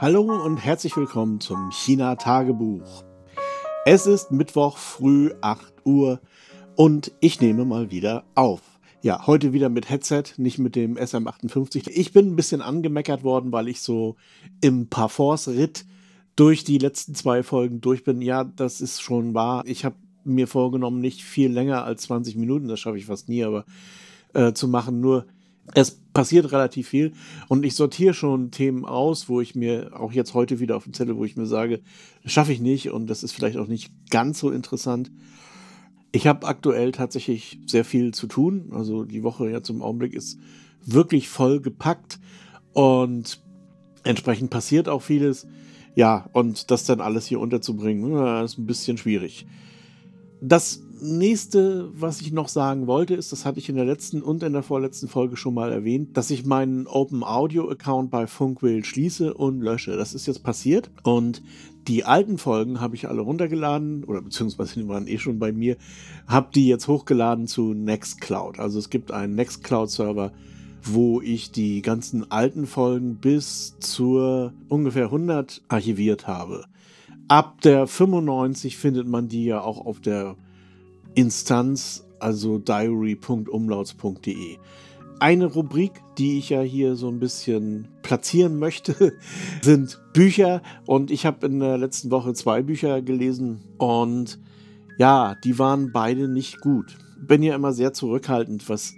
Hallo und herzlich willkommen zum China-Tagebuch. Es ist Mittwoch früh 8 Uhr und ich nehme mal wieder auf. Ja, heute wieder mit Headset, nicht mit dem SM58. Ich bin ein bisschen angemeckert worden, weil ich so im Parforce-Ritt durch die letzten zwei Folgen durch bin. Ja, das ist schon wahr. Ich habe mir vorgenommen, nicht viel länger als 20 Minuten, das schaffe ich fast nie, aber äh, zu machen. Nur es passiert relativ viel und ich sortiere schon Themen aus, wo ich mir auch jetzt heute wieder auf dem Zettel, wo ich mir sage, schaffe ich nicht und das ist vielleicht auch nicht ganz so interessant. Ich habe aktuell tatsächlich sehr viel zu tun. Also die Woche jetzt im Augenblick ist wirklich voll gepackt und entsprechend passiert auch vieles. Ja, und das dann alles hier unterzubringen, ist ein bisschen schwierig. Das nächste, was ich noch sagen wollte, ist, das hatte ich in der letzten und in der vorletzten Folge schon mal erwähnt, dass ich meinen Open Audio Account bei Funkwheel schließe und lösche. Das ist jetzt passiert und die alten Folgen habe ich alle runtergeladen oder beziehungsweise die waren eh schon bei mir, habe die jetzt hochgeladen zu Nextcloud. Also es gibt einen Nextcloud Server, wo ich die ganzen alten Folgen bis zur ungefähr 100 archiviert habe. Ab der 95 findet man die ja auch auf der Instanz, also diary.umlauts.de. Eine Rubrik, die ich ja hier so ein bisschen platzieren möchte, sind Bücher. Und ich habe in der letzten Woche zwei Bücher gelesen und ja, die waren beide nicht gut. Bin ja immer sehr zurückhaltend, was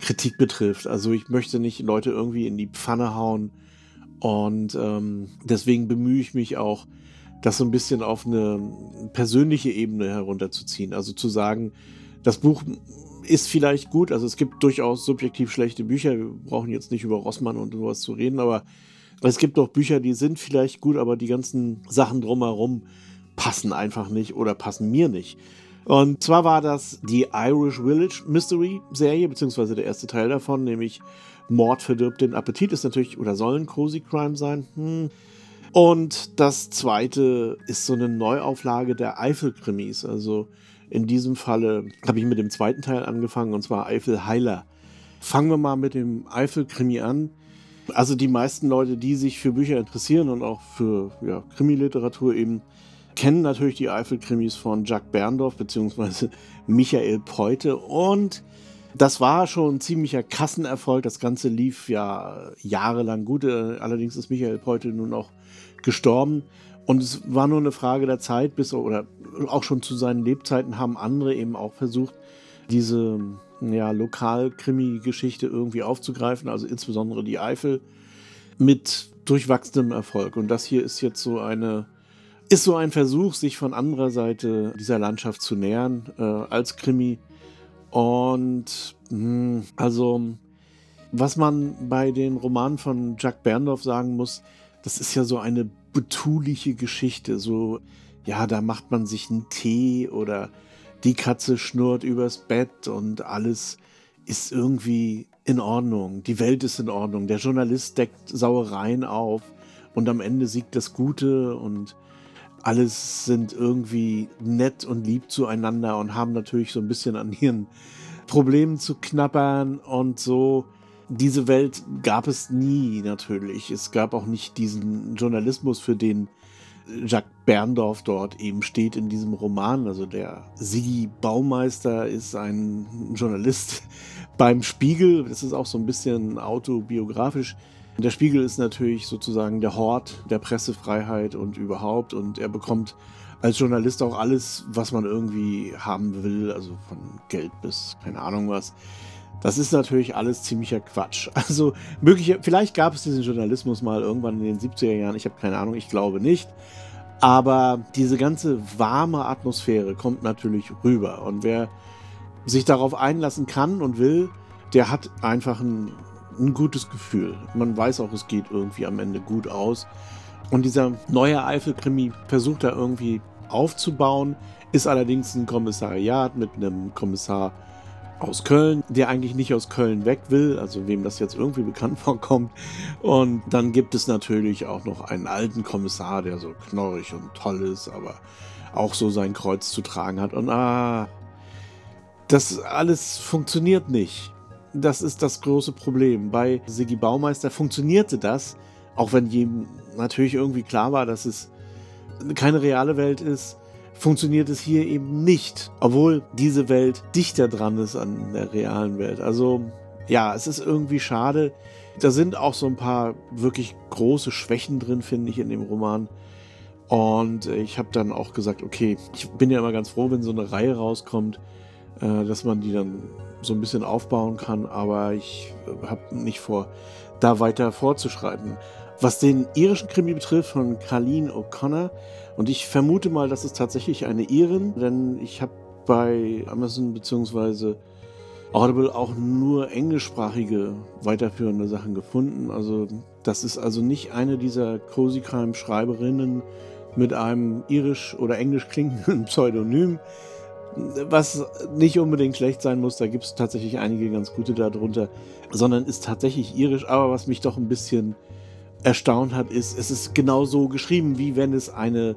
Kritik betrifft. Also ich möchte nicht Leute irgendwie in die Pfanne hauen und ähm, deswegen bemühe ich mich auch, das so ein bisschen auf eine persönliche Ebene herunterzuziehen. Also zu sagen, das Buch ist vielleicht gut, also es gibt durchaus subjektiv schlechte Bücher, wir brauchen jetzt nicht über Rossmann und sowas zu reden, aber es gibt auch Bücher, die sind vielleicht gut, aber die ganzen Sachen drumherum passen einfach nicht oder passen mir nicht. Und zwar war das die Irish Village Mystery Serie, beziehungsweise der erste Teil davon, nämlich Mord verdirbt den Appetit, ist natürlich oder soll ein Cozy Crime sein. Hm, und das zweite ist so eine Neuauflage der Eifel-Krimis. Also in diesem Falle habe ich mit dem zweiten Teil angefangen und zwar Eifel Heiler. Fangen wir mal mit dem Eifel-Krimi an. Also die meisten Leute, die sich für Bücher interessieren und auch für ja, Krimiliteratur eben, kennen natürlich die Eifel-Krimis von Jacques Berndorf bzw. Michael Peute und das war schon ein ziemlicher Kassenerfolg. Das Ganze lief ja jahrelang gut. Allerdings ist Michael Peute nun auch gestorben. Und es war nur eine Frage der Zeit, bis oder auch schon zu seinen Lebzeiten haben andere eben auch versucht, diese ja, Lokal-Krimi-Geschichte irgendwie aufzugreifen, also insbesondere die Eifel, mit durchwachsenem Erfolg. Und das hier ist jetzt so eine, ist so ein Versuch, sich von anderer Seite dieser Landschaft zu nähern äh, als Krimi. Und mh, hm, also, was man bei den Romanen von Jack Berndorf sagen muss, das ist ja so eine betuliche Geschichte. So, ja, da macht man sich einen Tee oder die Katze schnurrt übers Bett und alles ist irgendwie in Ordnung. Die Welt ist in Ordnung. Der Journalist deckt Sauereien auf und am Ende siegt das Gute und alles sind irgendwie nett und lieb zueinander und haben natürlich so ein bisschen an ihren Problemen zu knappern und so diese Welt gab es nie natürlich. Es gab auch nicht diesen Journalismus, für den Jacques Berndorf dort eben steht in diesem Roman. Also der Sigi Baumeister ist ein Journalist beim Spiegel. Das ist auch so ein bisschen autobiografisch. Der Spiegel ist natürlich sozusagen der Hort der Pressefreiheit und überhaupt. Und er bekommt als Journalist auch alles, was man irgendwie haben will. Also von Geld bis keine Ahnung was. Das ist natürlich alles ziemlicher Quatsch. Also möglich, vielleicht gab es diesen Journalismus mal irgendwann in den 70er Jahren, ich habe keine Ahnung, ich glaube nicht. Aber diese ganze warme Atmosphäre kommt natürlich rüber. Und wer sich darauf einlassen kann und will, der hat einfach ein, ein gutes Gefühl. Man weiß auch, es geht irgendwie am Ende gut aus. Und dieser neue Eifel-Krimi versucht da irgendwie aufzubauen, ist allerdings ein Kommissariat mit einem Kommissar aus Köln, der eigentlich nicht aus Köln weg will, also wem das jetzt irgendwie bekannt vorkommt. Und dann gibt es natürlich auch noch einen alten Kommissar, der so knorrig und toll ist, aber auch so sein Kreuz zu tragen hat. Und ah, das alles funktioniert nicht. Das ist das große Problem. Bei Sigi Baumeister funktionierte das auch wenn jedem natürlich irgendwie klar war, dass es keine reale Welt ist, funktioniert es hier eben nicht, obwohl diese Welt dichter dran ist an der realen Welt. Also ja, es ist irgendwie schade. Da sind auch so ein paar wirklich große Schwächen drin, finde ich, in dem Roman. Und ich habe dann auch gesagt, okay, ich bin ja immer ganz froh, wenn so eine Reihe rauskommt, äh, dass man die dann so ein bisschen aufbauen kann, aber ich habe nicht vor, da weiter vorzuschreiten. Was den irischen Krimi betrifft von Carleen O'Connor, und ich vermute mal, dass es tatsächlich eine Irin, denn ich habe bei Amazon bzw. Audible auch nur englischsprachige weiterführende Sachen gefunden. Also das ist also nicht eine dieser Cozy Crime Schreiberinnen mit einem irisch oder englisch klingenden Pseudonym, was nicht unbedingt schlecht sein muss. Da gibt es tatsächlich einige ganz gute darunter, sondern ist tatsächlich irisch. Aber was mich doch ein bisschen erstaunt hat, ist, es ist genau so geschrieben, wie wenn es eine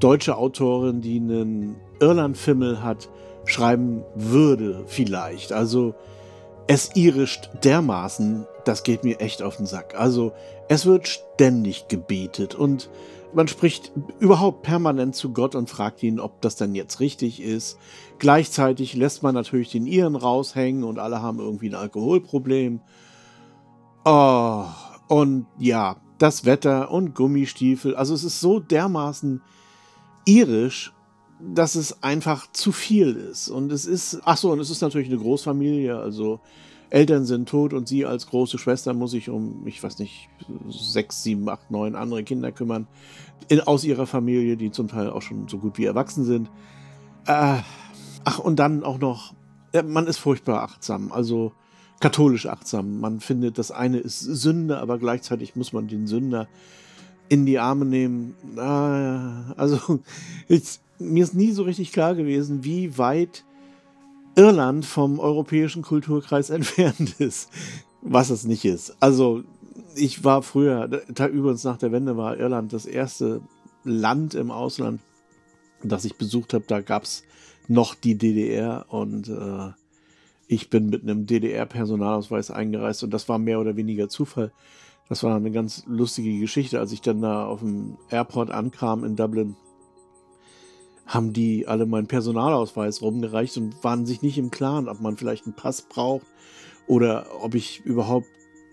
deutsche Autorin, die einen Irland-Fimmel hat, schreiben würde, vielleicht. Also es irischt dermaßen, das geht mir echt auf den Sack. Also es wird ständig gebetet und man spricht überhaupt permanent zu Gott und fragt ihn, ob das denn jetzt richtig ist. Gleichzeitig lässt man natürlich den Iren raushängen und alle haben irgendwie ein Alkoholproblem. Oh, und ja, das Wetter und Gummistiefel. Also es ist so dermaßen irisch, dass es einfach zu viel ist. Und es ist, ach so, und es ist natürlich eine Großfamilie, also Eltern sind tot und sie als große Schwester muss sich um, ich weiß nicht, sechs, sieben, acht, neun andere Kinder kümmern in, aus ihrer Familie, die zum Teil auch schon so gut wie erwachsen sind. Äh, ach, und dann auch noch, man ist furchtbar achtsam, also katholisch achtsam. Man findet, das eine ist Sünde, aber gleichzeitig muss man den Sünder in die Arme nehmen. Ah, also ich, mir ist nie so richtig klar gewesen, wie weit Irland vom europäischen Kulturkreis entfernt ist, was es nicht ist. Also ich war früher, übrigens nach der Wende war Irland das erste Land im Ausland, das ich besucht habe. Da gab es noch die DDR und äh, ich bin mit einem DDR-Personalausweis eingereist und das war mehr oder weniger Zufall. Das war eine ganz lustige Geschichte. Als ich dann da auf dem Airport ankam in Dublin, haben die alle meinen Personalausweis rumgereicht und waren sich nicht im Klaren, ob man vielleicht einen Pass braucht oder ob ich überhaupt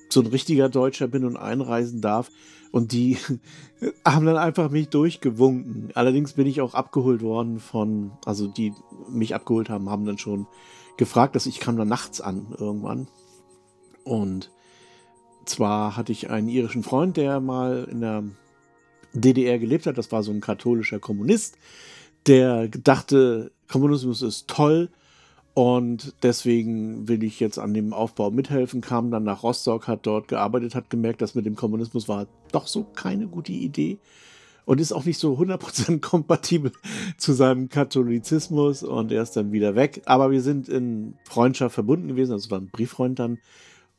so ein richtiger Deutscher bin und einreisen darf. Und die haben dann einfach mich durchgewunken. Allerdings bin ich auch abgeholt worden von, also die mich abgeholt haben, haben dann schon gefragt, dass ich kam dann nachts an irgendwann. Und zwar hatte ich einen irischen Freund, der mal in der DDR gelebt hat. Das war so ein katholischer Kommunist, der dachte, Kommunismus ist toll und deswegen will ich jetzt an dem Aufbau mithelfen. Kam dann nach Rostock, hat dort gearbeitet, hat gemerkt, dass mit dem Kommunismus war doch so keine gute Idee und ist auch nicht so 100% kompatibel zu seinem Katholizismus und er ist dann wieder weg. Aber wir sind in Freundschaft verbunden gewesen, also war ein Brieffreund dann.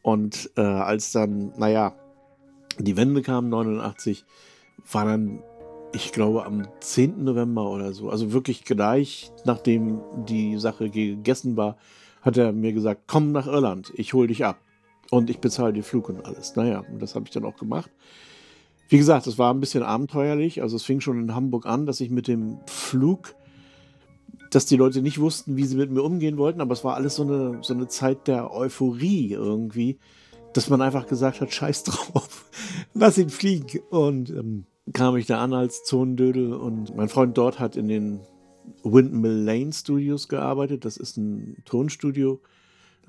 Und äh, als dann, naja, die Wende kam, 89, war dann, ich glaube, am 10. November oder so, also wirklich gleich, nachdem die Sache gegessen war, hat er mir gesagt, komm nach Irland, ich hol dich ab. Und ich bezahle den Flug und alles. Naja, und das habe ich dann auch gemacht. Wie gesagt, es war ein bisschen abenteuerlich. Also es fing schon in Hamburg an, dass ich mit dem Flug, dass die Leute nicht wussten, wie sie mit mir umgehen wollten, aber es war alles so eine, so eine Zeit der Euphorie irgendwie, dass man einfach gesagt hat, scheiß drauf, lass ihn fliegen. Und ähm, kam ich da an als Zonendödel und mein Freund dort hat in den Windmill Lane Studios gearbeitet. Das ist ein Tonstudio,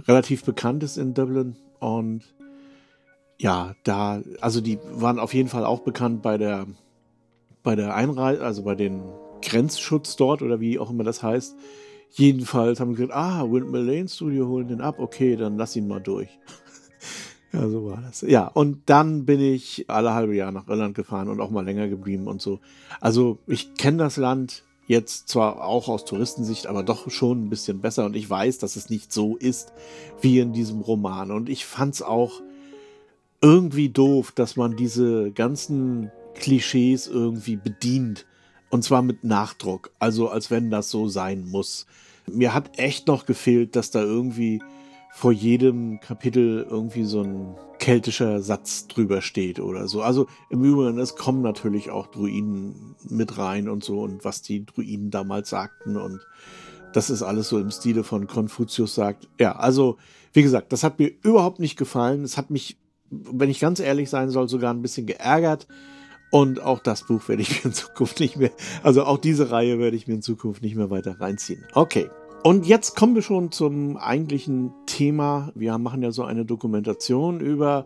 relativ bekannt ist in Dublin und ja, da, also die waren auf jeden Fall auch bekannt bei der, bei der Einreise, also bei den Grenzschutz dort oder wie auch immer das heißt. Jedenfalls haben wir gesagt, ah, Windmill Lane Studio holen den ab, okay, dann lass ihn mal durch. ja, so war das. Ja, und dann bin ich alle halbe Jahr nach Irland gefahren und auch mal länger geblieben und so. Also ich kenne das Land jetzt zwar auch aus Touristensicht, aber doch schon ein bisschen besser und ich weiß, dass es nicht so ist wie in diesem Roman. Und ich fand es auch irgendwie doof, dass man diese ganzen Klischees irgendwie bedient. Und zwar mit Nachdruck. Also als wenn das so sein muss. Mir hat echt noch gefehlt, dass da irgendwie vor jedem Kapitel irgendwie so ein keltischer Satz drüber steht oder so. Also im Übrigen, es kommen natürlich auch Druiden mit rein und so und was die Druiden damals sagten und das ist alles so im Stile von Konfuzius sagt. Ja, also wie gesagt, das hat mir überhaupt nicht gefallen. Es hat mich, wenn ich ganz ehrlich sein soll, sogar ein bisschen geärgert. Und auch das Buch werde ich mir in Zukunft nicht mehr, also auch diese Reihe werde ich mir in Zukunft nicht mehr weiter reinziehen. Okay. Und jetzt kommen wir schon zum eigentlichen Thema. Wir machen ja so eine Dokumentation über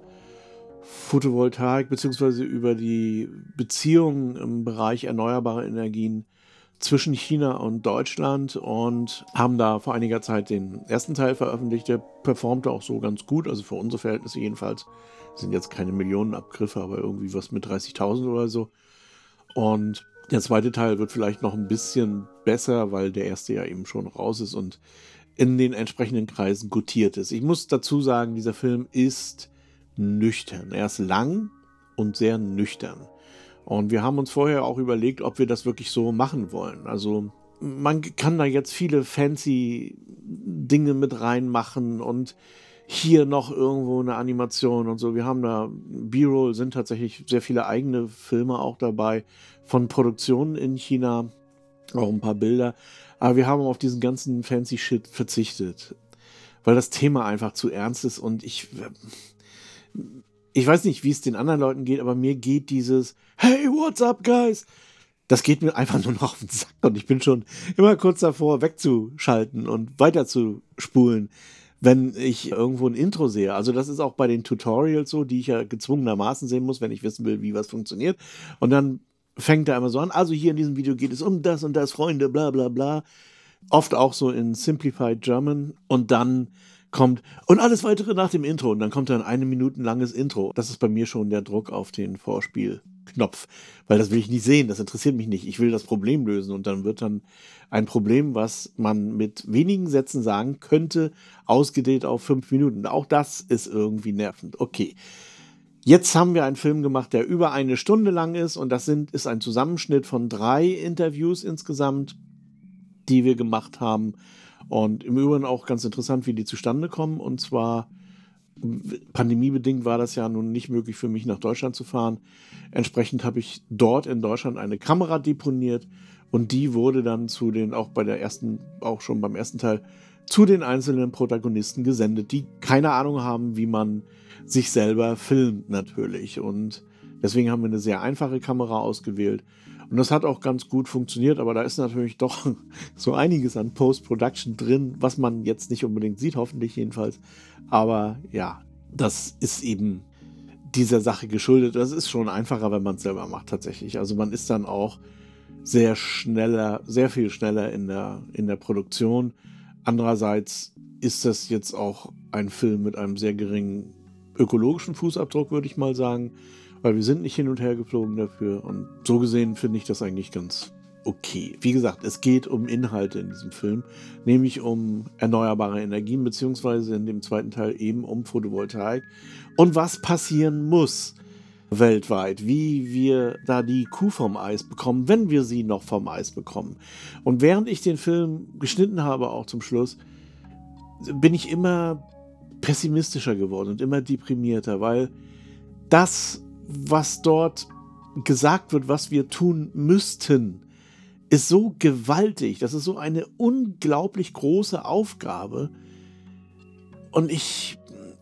Photovoltaik beziehungsweise über die Beziehungen im Bereich erneuerbare Energien zwischen China und Deutschland und haben da vor einiger Zeit den ersten Teil veröffentlicht. Der performte auch so ganz gut, also für unsere Verhältnisse jedenfalls. Sind jetzt keine Millionenabgriffe, aber irgendwie was mit 30.000 oder so. Und der zweite Teil wird vielleicht noch ein bisschen besser, weil der erste ja eben schon raus ist und in den entsprechenden Kreisen gutiert ist. Ich muss dazu sagen, dieser Film ist nüchtern. Er ist lang und sehr nüchtern. Und wir haben uns vorher auch überlegt, ob wir das wirklich so machen wollen. Also man kann da jetzt viele fancy Dinge mit reinmachen und hier noch irgendwo eine Animation und so. Wir haben da, B-Roll sind tatsächlich sehr viele eigene Filme auch dabei von Produktionen in China, auch ein paar Bilder. Aber wir haben auf diesen ganzen fancy Shit verzichtet, weil das Thema einfach zu ernst ist und ich, ich weiß nicht, wie es den anderen Leuten geht, aber mir geht dieses Hey, what's up, guys? Das geht mir einfach nur noch auf den Sack und ich bin schon immer kurz davor, wegzuschalten und weiterzuspulen wenn ich irgendwo ein Intro sehe. Also das ist auch bei den Tutorials so, die ich ja gezwungenermaßen sehen muss, wenn ich wissen will, wie was funktioniert. Und dann fängt er immer so an. Also hier in diesem Video geht es um das und das, Freunde, bla bla bla. Oft auch so in Simplified German. Und dann kommt und alles weitere nach dem Intro. Und dann kommt dann eine Minuten langes Intro. Das ist bei mir schon der Druck auf den Vorspielknopf, weil das will ich nicht sehen, das interessiert mich nicht. Ich will das Problem lösen und dann wird dann ein Problem, was man mit wenigen Sätzen sagen könnte, ausgedehnt auf fünf Minuten. Auch das ist irgendwie nervend. Okay. Jetzt haben wir einen Film gemacht, der über eine Stunde lang ist und das sind, ist ein Zusammenschnitt von drei Interviews insgesamt, die wir gemacht haben und im Übrigen auch ganz interessant, wie die zustande kommen. Und zwar pandemiebedingt war das ja nun nicht möglich für mich nach Deutschland zu fahren. Entsprechend habe ich dort in Deutschland eine Kamera deponiert und die wurde dann zu den, auch bei der ersten, auch schon beim ersten Teil, zu den einzelnen Protagonisten gesendet, die keine Ahnung haben, wie man sich selber filmt natürlich. Und deswegen haben wir eine sehr einfache Kamera ausgewählt und das hat auch ganz gut funktioniert, aber da ist natürlich doch so einiges an Post-Production drin, was man jetzt nicht unbedingt sieht, hoffentlich jedenfalls. Aber ja, das ist eben dieser Sache geschuldet. Das ist schon einfacher, wenn man es selber macht, tatsächlich. Also man ist dann auch sehr schneller, sehr viel schneller in der, in der Produktion. Andererseits ist das jetzt auch ein Film mit einem sehr geringen ökologischen Fußabdruck, würde ich mal sagen weil wir sind nicht hin und her geflogen dafür. Und so gesehen finde ich das eigentlich ganz okay. Wie gesagt, es geht um Inhalte in diesem Film, nämlich um erneuerbare Energien, beziehungsweise in dem zweiten Teil eben um Photovoltaik und was passieren muss weltweit, wie wir da die Kuh vom Eis bekommen, wenn wir sie noch vom Eis bekommen. Und während ich den Film geschnitten habe, auch zum Schluss, bin ich immer pessimistischer geworden und immer deprimierter, weil das was dort gesagt wird, was wir tun müssten, ist so gewaltig. Das ist so eine unglaublich große Aufgabe. Und ich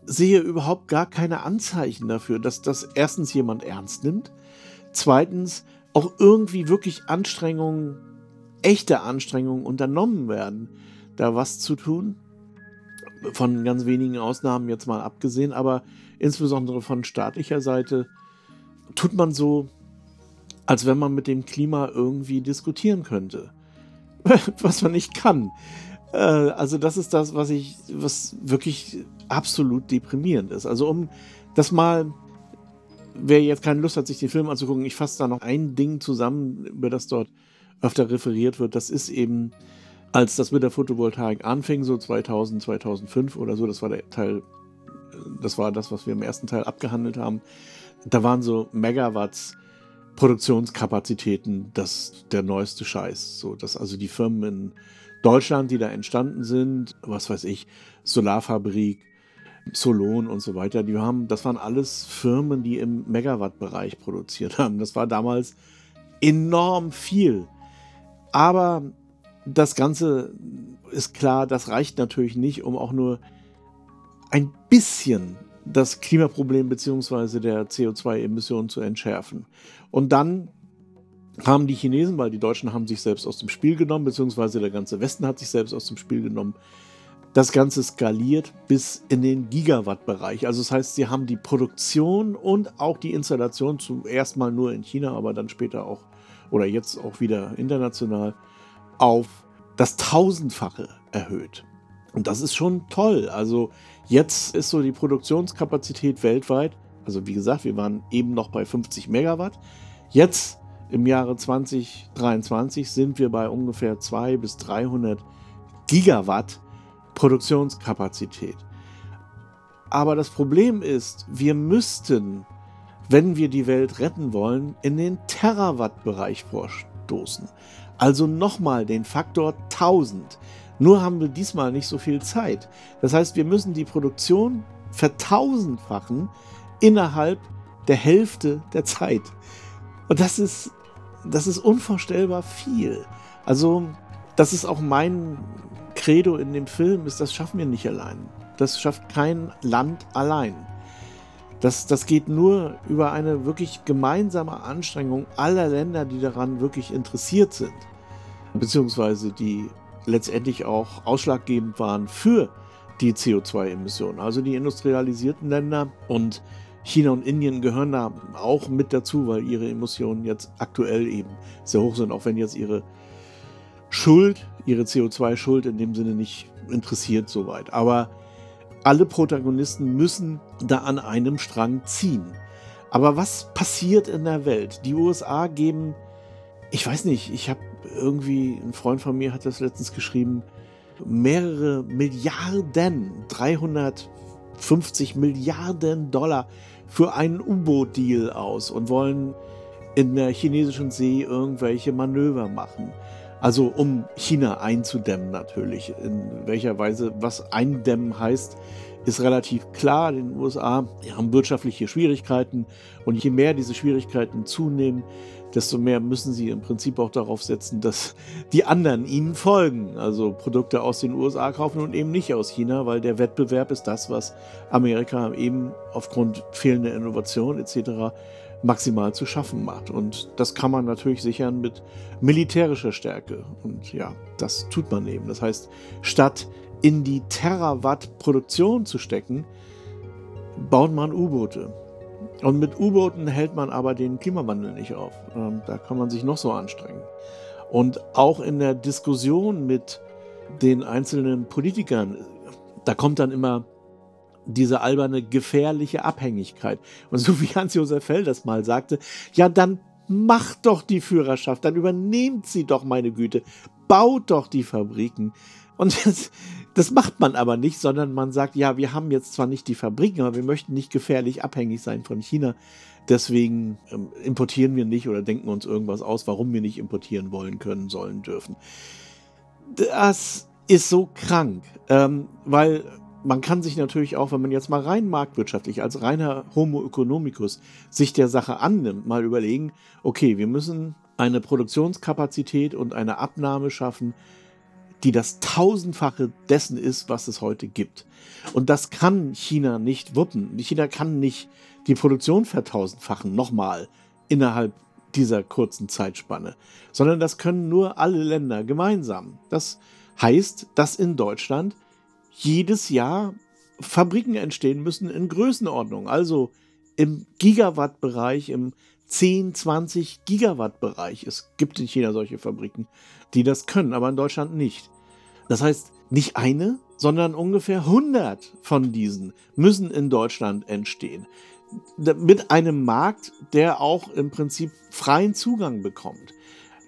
sehe überhaupt gar keine Anzeichen dafür, dass das erstens jemand ernst nimmt, zweitens auch irgendwie wirklich Anstrengungen, echte Anstrengungen unternommen werden, da was zu tun. Von ganz wenigen Ausnahmen jetzt mal abgesehen, aber insbesondere von staatlicher Seite tut man so, als wenn man mit dem Klima irgendwie diskutieren könnte. was man nicht kann. Äh, also, das ist das, was ich, was wirklich absolut deprimierend ist. Also, um das mal, wer jetzt keine Lust hat, sich den Film anzugucken, ich fasse da noch ein Ding zusammen, über das dort öfter referiert wird. Das ist eben, als das mit der Photovoltaik anfing, so 2000, 2005 oder so, das war der Teil, das war das, was wir im ersten Teil abgehandelt haben da waren so Megawatts Produktionskapazitäten das der neueste Scheiß. So, dass also die Firmen in Deutschland, die da entstanden sind, was weiß ich, Solarfabrik, Solon und so weiter, die haben, das waren alles Firmen, die im Megawatt-Bereich produziert haben. Das war damals enorm viel. Aber das Ganze ist klar, das reicht natürlich nicht, um auch nur ein bisschen das Klimaproblem bzw. der CO2-Emissionen zu entschärfen. Und dann haben die Chinesen, weil die Deutschen haben sich selbst aus dem Spiel genommen, beziehungsweise der ganze Westen hat sich selbst aus dem Spiel genommen, das Ganze skaliert bis in den Gigawatt-Bereich. Also das heißt, sie haben die Produktion und auch die Installation zuerst mal nur in China, aber dann später auch oder jetzt auch wieder international auf das Tausendfache erhöht. Und das ist schon toll. Also jetzt ist so die Produktionskapazität weltweit, also wie gesagt, wir waren eben noch bei 50 Megawatt. Jetzt im Jahre 2023 sind wir bei ungefähr 200 bis 300 Gigawatt Produktionskapazität. Aber das Problem ist, wir müssten, wenn wir die Welt retten wollen, in den Terawatt-Bereich vorstoßen. Also nochmal den Faktor 1000. Nur haben wir diesmal nicht so viel Zeit. Das heißt, wir müssen die Produktion vertausendfachen innerhalb der Hälfte der Zeit. Und das ist, das ist unvorstellbar viel. Also, das ist auch mein Credo in dem Film, ist, das schaffen wir nicht allein. Das schafft kein Land allein. Das, das geht nur über eine wirklich gemeinsame Anstrengung aller Länder, die daran wirklich interessiert sind, beziehungsweise die letztendlich auch ausschlaggebend waren für die CO2-Emissionen. Also die industrialisierten Länder und China und Indien gehören da auch mit dazu, weil ihre Emissionen jetzt aktuell eben sehr hoch sind, auch wenn jetzt ihre Schuld, ihre CO2-Schuld in dem Sinne nicht interessiert soweit. Aber alle Protagonisten müssen da an einem Strang ziehen. Aber was passiert in der Welt? Die USA geben, ich weiß nicht, ich habe irgendwie, ein Freund von mir hat das letztens geschrieben, mehrere Milliarden, 350 Milliarden Dollar für einen U-Boot-Deal aus und wollen in der chinesischen See irgendwelche Manöver machen. Also um China einzudämmen natürlich. In welcher Weise, was eindämmen heißt, ist relativ klar. In den USA haben wirtschaftliche Schwierigkeiten und je mehr diese Schwierigkeiten zunehmen, desto mehr müssen sie im Prinzip auch darauf setzen, dass die anderen ihnen folgen. Also Produkte aus den USA kaufen und eben nicht aus China, weil der Wettbewerb ist das, was Amerika eben aufgrund fehlender Innovation etc. maximal zu schaffen macht. Und das kann man natürlich sichern mit militärischer Stärke. Und ja, das tut man eben. Das heißt, statt in die Terawatt Produktion zu stecken, baut man U-Boote. Und mit U-Booten hält man aber den Klimawandel nicht auf. Ähm, da kann man sich noch so anstrengen. Und auch in der Diskussion mit den einzelnen Politikern, da kommt dann immer diese alberne gefährliche Abhängigkeit. Und so wie Hans-Josef Fell das mal sagte, ja, dann macht doch die Führerschaft, dann übernehmt sie doch meine Güte, baut doch die Fabriken. Und das, das macht man aber nicht, sondern man sagt, ja, wir haben jetzt zwar nicht die Fabriken, aber wir möchten nicht gefährlich abhängig sein von China. Deswegen ähm, importieren wir nicht oder denken uns irgendwas aus, warum wir nicht importieren wollen, können, sollen, dürfen. Das ist so krank, ähm, weil man kann sich natürlich auch, wenn man jetzt mal rein marktwirtschaftlich als reiner Homo economicus sich der Sache annimmt, mal überlegen, okay, wir müssen eine Produktionskapazität und eine Abnahme schaffen, die das Tausendfache dessen ist, was es heute gibt. Und das kann China nicht wuppen. China kann nicht die Produktion vertausendfachen, nochmal, innerhalb dieser kurzen Zeitspanne, sondern das können nur alle Länder gemeinsam. Das heißt, dass in Deutschland jedes Jahr Fabriken entstehen müssen in Größenordnung, also im Gigawatt-Bereich, im 10, 20 Gigawatt-Bereich. Es gibt in China solche Fabriken, die das können, aber in Deutschland nicht. Das heißt, nicht eine, sondern ungefähr 100 von diesen müssen in Deutschland entstehen. Mit einem Markt, der auch im Prinzip freien Zugang bekommt.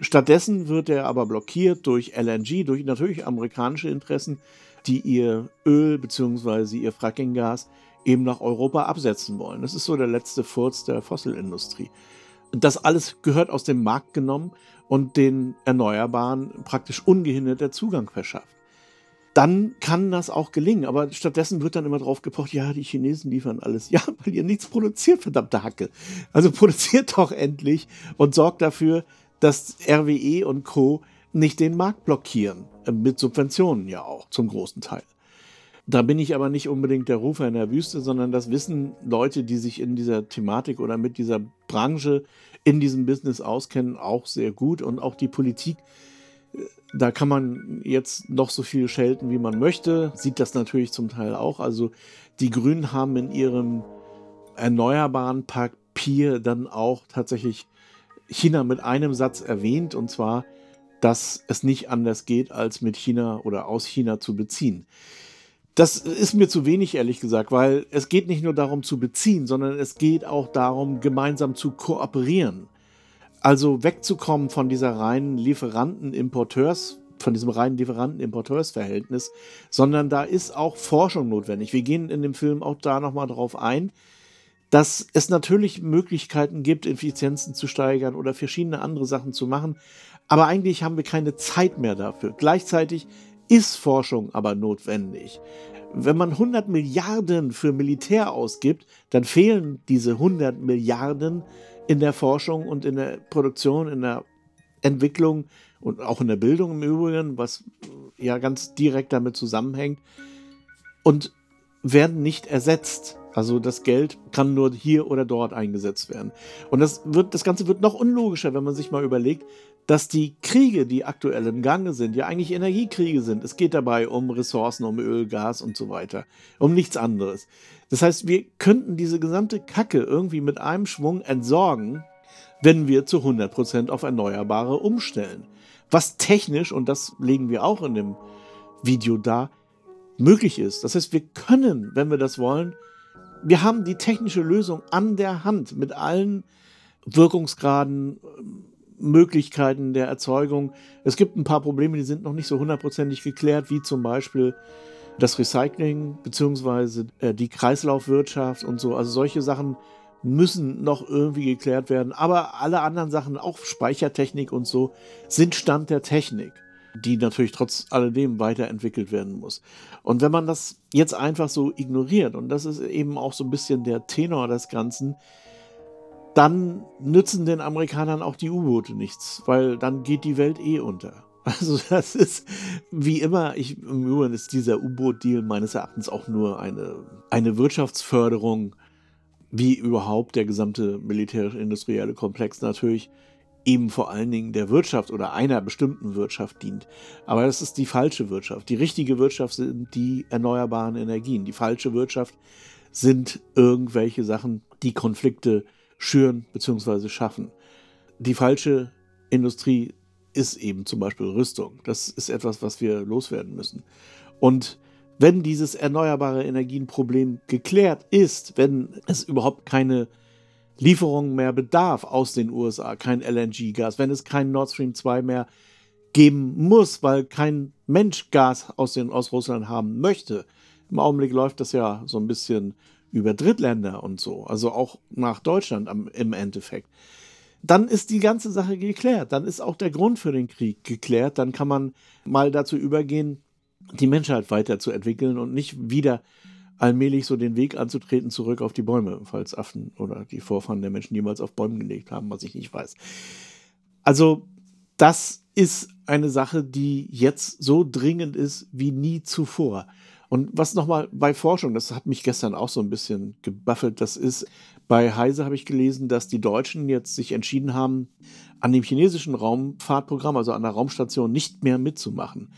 Stattdessen wird er aber blockiert durch LNG, durch natürlich amerikanische Interessen, die ihr Öl bzw. ihr Frackinggas eben nach Europa absetzen wollen. Das ist so der letzte Furz der Fossilindustrie. Das alles gehört aus dem Markt genommen und den Erneuerbaren praktisch ungehindert der Zugang verschafft. Dann kann das auch gelingen, aber stattdessen wird dann immer drauf gepocht, ja, die Chinesen liefern alles. Ja, weil ihr nichts produziert, verdammte Hacke. Also produziert doch endlich und sorgt dafür, dass RWE und Co. nicht den Markt blockieren. Mit Subventionen ja auch, zum großen Teil. Da bin ich aber nicht unbedingt der Rufer in der Wüste, sondern das wissen Leute, die sich in dieser Thematik oder mit dieser Branche in diesem Business auskennen, auch sehr gut. Und auch die Politik, äh, da kann man jetzt noch so viel schelten, wie man möchte, sieht das natürlich zum Teil auch. Also die Grünen haben in ihrem erneuerbaren Papier dann auch tatsächlich China mit einem Satz erwähnt, und zwar, dass es nicht anders geht, als mit China oder aus China zu beziehen. Das ist mir zu wenig, ehrlich gesagt, weil es geht nicht nur darum zu beziehen, sondern es geht auch darum, gemeinsam zu kooperieren. Also wegzukommen von dieser reinen Lieferanten-Importeurs, von diesem reinen Lieferanten-Importeurs-Verhältnis, sondern da ist auch Forschung notwendig. Wir gehen in dem Film auch da nochmal drauf ein, dass es natürlich Möglichkeiten gibt, Effizienzen zu steigern oder verschiedene andere Sachen zu machen. Aber eigentlich haben wir keine Zeit mehr dafür. Gleichzeitig ist Forschung aber notwendig. Wenn man 100 Milliarden für Militär ausgibt, dann fehlen diese 100 Milliarden in der Forschung und in der Produktion, in der Entwicklung und auch in der Bildung im Übrigen, was ja ganz direkt damit zusammenhängt, und werden nicht ersetzt. Also das Geld kann nur hier oder dort eingesetzt werden. Und das, wird, das Ganze wird noch unlogischer, wenn man sich mal überlegt, dass die Kriege, die aktuell im Gange sind, ja eigentlich Energiekriege sind. Es geht dabei um Ressourcen, um Öl, Gas und so weiter, um nichts anderes. Das heißt, wir könnten diese gesamte Kacke irgendwie mit einem Schwung entsorgen, wenn wir zu 100% auf Erneuerbare umstellen. Was technisch, und das legen wir auch in dem Video da, möglich ist. Das heißt, wir können, wenn wir das wollen, wir haben die technische Lösung an der Hand mit allen Wirkungsgraden, Möglichkeiten der Erzeugung. Es gibt ein paar Probleme, die sind noch nicht so hundertprozentig geklärt, wie zum Beispiel das Recycling beziehungsweise äh, die Kreislaufwirtschaft und so. Also solche Sachen müssen noch irgendwie geklärt werden. Aber alle anderen Sachen, auch Speichertechnik und so, sind Stand der Technik, die natürlich trotz alledem weiterentwickelt werden muss. Und wenn man das jetzt einfach so ignoriert, und das ist eben auch so ein bisschen der Tenor des Ganzen, dann nützen den Amerikanern auch die U-Boote nichts, weil dann geht die Welt eh unter. Also das ist wie immer, ich, im Übrigen ist dieser U-Boot-Deal meines Erachtens auch nur eine, eine Wirtschaftsförderung, wie überhaupt der gesamte militärisch-industrielle Komplex natürlich eben vor allen Dingen der Wirtschaft oder einer bestimmten Wirtschaft dient. Aber das ist die falsche Wirtschaft. Die richtige Wirtschaft sind die erneuerbaren Energien. Die falsche Wirtschaft sind irgendwelche Sachen, die Konflikte schüren bzw. schaffen. Die falsche Industrie ist eben zum Beispiel Rüstung. Das ist etwas, was wir loswerden müssen. Und wenn dieses erneuerbare Energienproblem geklärt ist, wenn es überhaupt keine Lieferungen mehr bedarf aus den USA, kein LNG-Gas, wenn es kein Nord Stream 2 mehr geben muss, weil kein Mensch Gas aus, den, aus Russland haben möchte. Im Augenblick läuft das ja so ein bisschen über Drittländer und so, also auch nach Deutschland am, im Endeffekt. Dann ist die ganze Sache geklärt. Dann ist auch der Grund für den Krieg geklärt. Dann kann man mal dazu übergehen, die Menschheit weiterzuentwickeln und nicht wieder allmählich so den Weg anzutreten zurück auf die Bäume, falls Affen oder die Vorfahren der Menschen jemals auf Bäumen gelegt haben, was ich nicht weiß. Also das ist eine Sache, die jetzt so dringend ist wie nie zuvor. Und was nochmal bei Forschung, das hat mich gestern auch so ein bisschen gebuffelt, das ist, bei Heise habe ich gelesen, dass die Deutschen jetzt sich entschieden haben, an dem chinesischen Raumfahrtprogramm, also an der Raumstation, nicht mehr mitzumachen.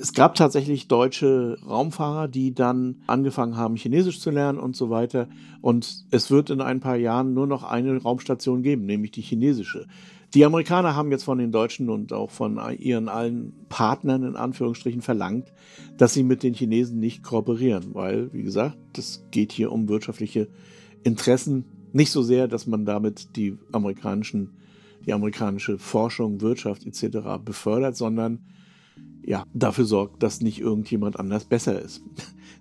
Es gab tatsächlich deutsche Raumfahrer, die dann angefangen haben, Chinesisch zu lernen und so weiter. Und es wird in ein paar Jahren nur noch eine Raumstation geben, nämlich die chinesische. Die Amerikaner haben jetzt von den Deutschen und auch von ihren allen Partnern in Anführungsstrichen verlangt, dass sie mit den Chinesen nicht kooperieren, weil, wie gesagt, das geht hier um wirtschaftliche Interessen. Nicht so sehr, dass man damit die amerikanischen, die amerikanische Forschung, Wirtschaft etc. befördert, sondern ja, dafür sorgt, dass nicht irgendjemand anders besser ist.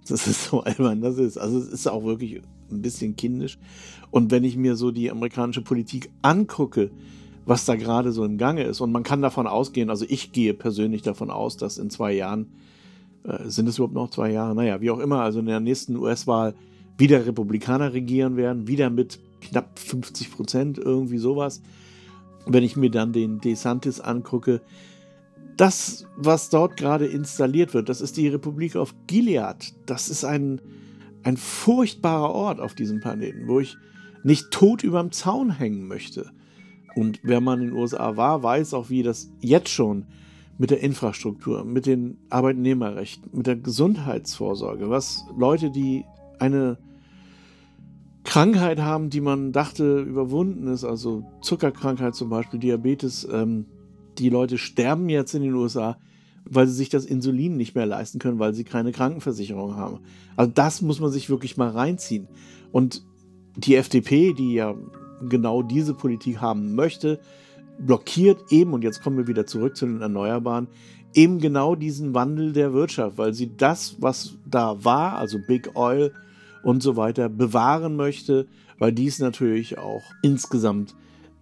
Das ist so albern, das ist. Also es ist auch wirklich ein bisschen kindisch. Und wenn ich mir so die amerikanische Politik angucke, was da gerade so im Gange ist, und man kann davon ausgehen, also ich gehe persönlich davon aus, dass in zwei Jahren, äh, sind es überhaupt noch zwei Jahre? Naja, wie auch immer, also in der nächsten US-Wahl wieder Republikaner regieren werden, wieder mit knapp 50 Prozent, irgendwie sowas. Wenn ich mir dann den DeSantis angucke, das, was dort gerade installiert wird, das ist die Republik auf Gilead. Das ist ein, ein furchtbarer Ort auf diesem Planeten, wo ich nicht tot überm Zaun hängen möchte. Und wer man in den USA war, weiß auch, wie das jetzt schon mit der Infrastruktur, mit den Arbeitnehmerrechten, mit der Gesundheitsvorsorge, was Leute, die eine Krankheit haben, die man dachte überwunden ist, also Zuckerkrankheit zum Beispiel, Diabetes, ähm, die Leute sterben jetzt in den USA, weil sie sich das Insulin nicht mehr leisten können, weil sie keine Krankenversicherung haben. Also das muss man sich wirklich mal reinziehen. Und die FDP, die ja genau diese Politik haben möchte, blockiert eben, und jetzt kommen wir wieder zurück zu den Erneuerbaren, eben genau diesen Wandel der Wirtschaft, weil sie das, was da war, also Big Oil und so weiter, bewahren möchte, weil dies natürlich auch insgesamt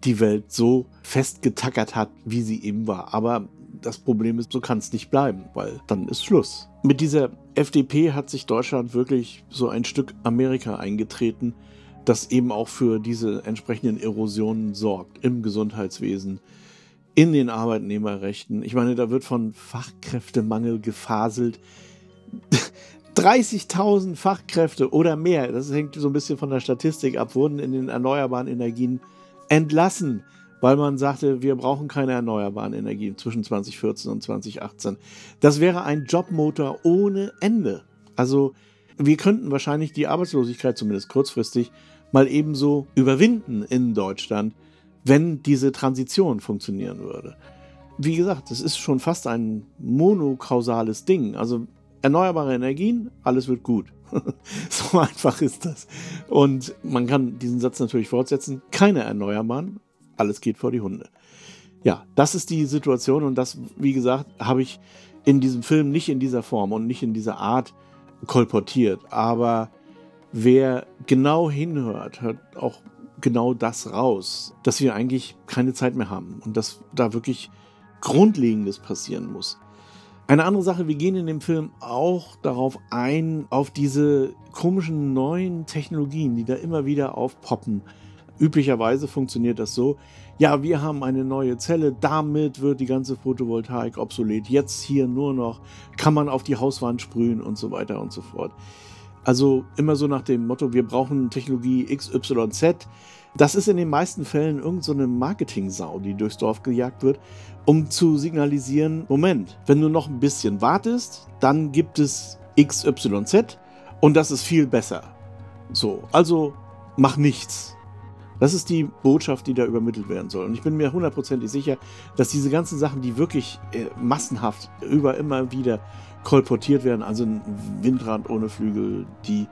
die Welt so festgetackert hat, wie sie eben war. Aber das Problem ist, so kann es nicht bleiben, weil dann ist Schluss. Mit dieser FDP hat sich Deutschland wirklich so ein Stück Amerika eingetreten, das eben auch für diese entsprechenden Erosionen sorgt im Gesundheitswesen, in den Arbeitnehmerrechten. Ich meine, da wird von Fachkräftemangel gefaselt. 30.000 Fachkräfte oder mehr, das hängt so ein bisschen von der Statistik ab, wurden in den erneuerbaren Energien entlassen, weil man sagte, wir brauchen keine erneuerbaren Energien zwischen 2014 und 2018. Das wäre ein Jobmotor ohne Ende. Also wir könnten wahrscheinlich die Arbeitslosigkeit zumindest kurzfristig mal ebenso überwinden in Deutschland, wenn diese Transition funktionieren würde. Wie gesagt, es ist schon fast ein monokausales Ding. Also erneuerbare Energien, alles wird gut. so einfach ist das. Und man kann diesen Satz natürlich fortsetzen. Keine Erneuerbaren, alles geht vor die Hunde. Ja, das ist die Situation und das, wie gesagt, habe ich in diesem Film nicht in dieser Form und nicht in dieser Art kolportiert. Aber wer genau hinhört, hört auch genau das raus, dass wir eigentlich keine Zeit mehr haben und dass da wirklich Grundlegendes passieren muss. Eine andere Sache, wir gehen in dem Film auch darauf ein, auf diese komischen neuen Technologien, die da immer wieder aufpoppen. Üblicherweise funktioniert das so, ja, wir haben eine neue Zelle, damit wird die ganze Photovoltaik obsolet. Jetzt hier nur noch kann man auf die Hauswand sprühen und so weiter und so fort. Also immer so nach dem Motto, wir brauchen Technologie XYZ. Das ist in den meisten Fällen irgendeine so Marketing-Sau, die durchs Dorf gejagt wird, um zu signalisieren, Moment, wenn du noch ein bisschen wartest, dann gibt es XYZ und das ist viel besser. So, also mach nichts. Das ist die Botschaft, die da übermittelt werden soll. Und ich bin mir hundertprozentig sicher, dass diese ganzen Sachen, die wirklich äh, massenhaft über immer wieder kolportiert werden, also ein Windrad ohne Flügel, die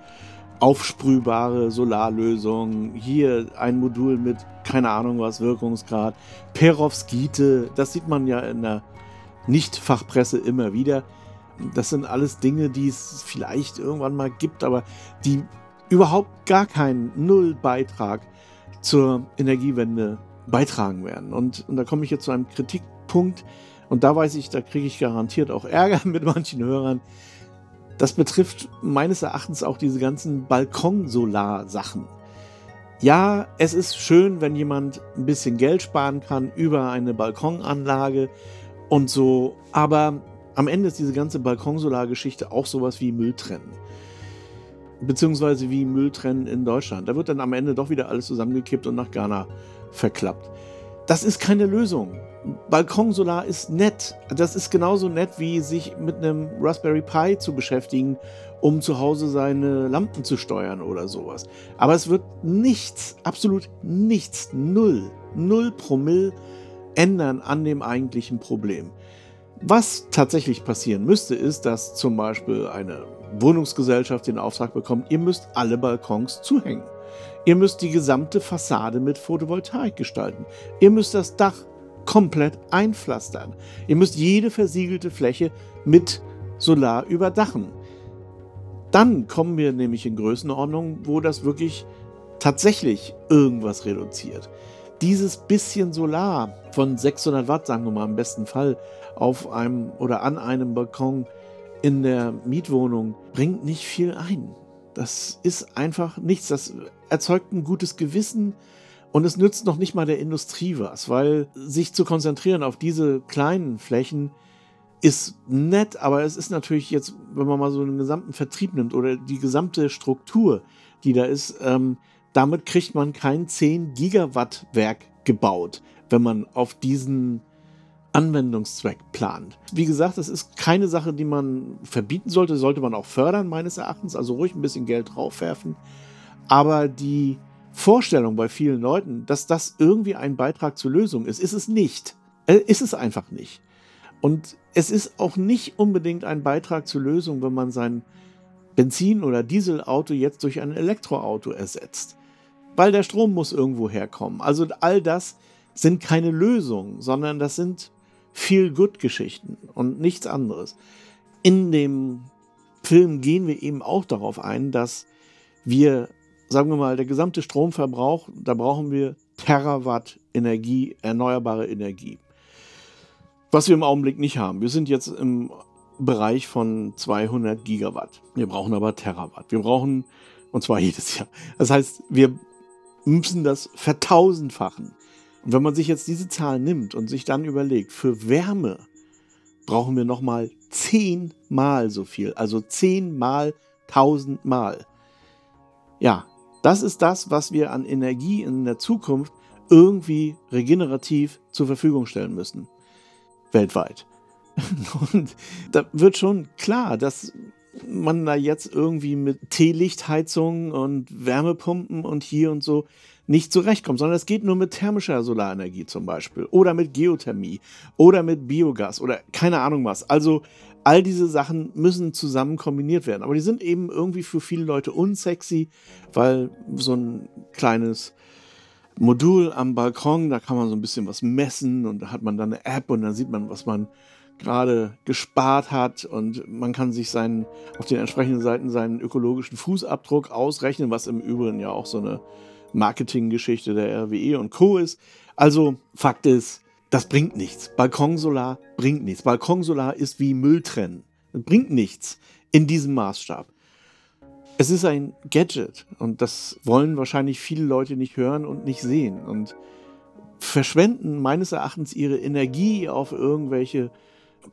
aufsprühbare Solarlösung, hier ein Modul mit keine Ahnung was Wirkungsgrad, Perovskite, das sieht man ja in der Nicht-Fachpresse immer wieder. Das sind alles Dinge, die es vielleicht irgendwann mal gibt, aber die überhaupt gar keinen Null-Beitrag zur Energiewende beitragen werden. Und, und da komme ich jetzt zu einem Kritikpunkt, und da weiß ich, da kriege ich garantiert auch Ärger mit manchen Hörern. Das betrifft meines Erachtens auch diese ganzen Balkonsolar-Sachen. Ja, es ist schön, wenn jemand ein bisschen Geld sparen kann über eine Balkonanlage und so, aber am Ende ist diese ganze Balkonsolar-Geschichte auch sowas wie Mülltrennen. Beziehungsweise wie Mülltrennen in Deutschland. Da wird dann am Ende doch wieder alles zusammengekippt und nach Ghana verklappt. Das ist keine Lösung. Balkonsolar ist nett. Das ist genauso nett, wie sich mit einem Raspberry Pi zu beschäftigen, um zu Hause seine Lampen zu steuern oder sowas. Aber es wird nichts, absolut nichts, null, null Promille ändern an dem eigentlichen Problem. Was tatsächlich passieren müsste, ist, dass zum Beispiel eine Wohnungsgesellschaft den Auftrag bekommt, ihr müsst alle Balkons zuhängen. Ihr müsst die gesamte Fassade mit Photovoltaik gestalten. Ihr müsst das Dach komplett einpflastern. Ihr müsst jede versiegelte Fläche mit Solar überdachen. Dann kommen wir nämlich in Größenordnungen, wo das wirklich tatsächlich irgendwas reduziert. Dieses bisschen Solar von 600 Watt, sagen wir mal im besten Fall, auf einem oder an einem Balkon in der Mietwohnung bringt nicht viel ein. Das ist einfach nichts. Das erzeugt ein gutes Gewissen und es nützt noch nicht mal der Industrie was, weil sich zu konzentrieren auf diese kleinen Flächen ist nett, aber es ist natürlich jetzt, wenn man mal so einen gesamten Vertrieb nimmt oder die gesamte Struktur, die da ist, ähm, damit kriegt man kein 10 Gigawatt Werk gebaut, wenn man auf diesen Anwendungszweck plant. Wie gesagt, das ist keine Sache, die man verbieten sollte, sollte man auch fördern, meines Erachtens, also ruhig ein bisschen Geld draufwerfen. Aber die Vorstellung bei vielen Leuten, dass das irgendwie ein Beitrag zur Lösung ist, ist es nicht. Äh, ist es einfach nicht. Und es ist auch nicht unbedingt ein Beitrag zur Lösung, wenn man sein Benzin- oder Dieselauto jetzt durch ein Elektroauto ersetzt. Weil der Strom muss irgendwo herkommen. Also all das sind keine Lösungen, sondern das sind Feel-Good-Geschichten und nichts anderes. In dem Film gehen wir eben auch darauf ein, dass wir, sagen wir mal, der gesamte Stromverbrauch, da brauchen wir Terawatt Energie, erneuerbare Energie. Was wir im Augenblick nicht haben. Wir sind jetzt im Bereich von 200 Gigawatt. Wir brauchen aber Terawatt. Wir brauchen, und zwar jedes Jahr. Das heißt, wir müssen das vertausendfachen. Und wenn man sich jetzt diese Zahl nimmt und sich dann überlegt, für Wärme brauchen wir nochmal zehnmal so viel, also zehnmal tausendmal. Ja, das ist das, was wir an Energie in der Zukunft irgendwie regenerativ zur Verfügung stellen müssen. Weltweit. Und da wird schon klar, dass man da jetzt irgendwie mit Teelichtheizungen und Wärmepumpen und hier und so nicht zurechtkommt, sondern es geht nur mit thermischer Solarenergie zum Beispiel oder mit Geothermie oder mit Biogas oder keine Ahnung was. Also all diese Sachen müssen zusammen kombiniert werden. Aber die sind eben irgendwie für viele Leute unsexy, weil so ein kleines Modul am Balkon, da kann man so ein bisschen was messen und da hat man dann eine App und dann sieht man, was man gerade gespart hat und man kann sich seinen, auf den entsprechenden Seiten seinen ökologischen Fußabdruck ausrechnen, was im Übrigen ja auch so eine Marketinggeschichte der RWE und Co. ist. Also Fakt ist, das bringt nichts. Balkonsolar bringt nichts. Balkonsolar ist wie Müll trennen. Das bringt nichts in diesem Maßstab. Es ist ein Gadget und das wollen wahrscheinlich viele Leute nicht hören und nicht sehen und verschwenden meines Erachtens ihre Energie auf irgendwelche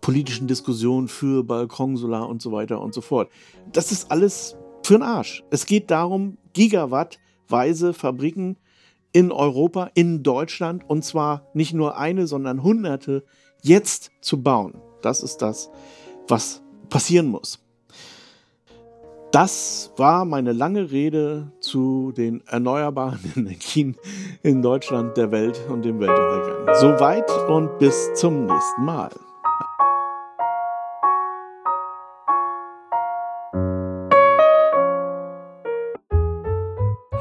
politischen Diskussionen für Balkonsolar und so weiter und so fort. Das ist alles für den Arsch. Es geht darum, gigawattweise Fabriken in Europa, in Deutschland und zwar nicht nur eine, sondern hunderte jetzt zu bauen. Das ist das, was passieren muss. Das war meine lange Rede zu den erneuerbaren Energien in Deutschland, der Welt und dem Weltuntergang. Soweit und bis zum nächsten Mal.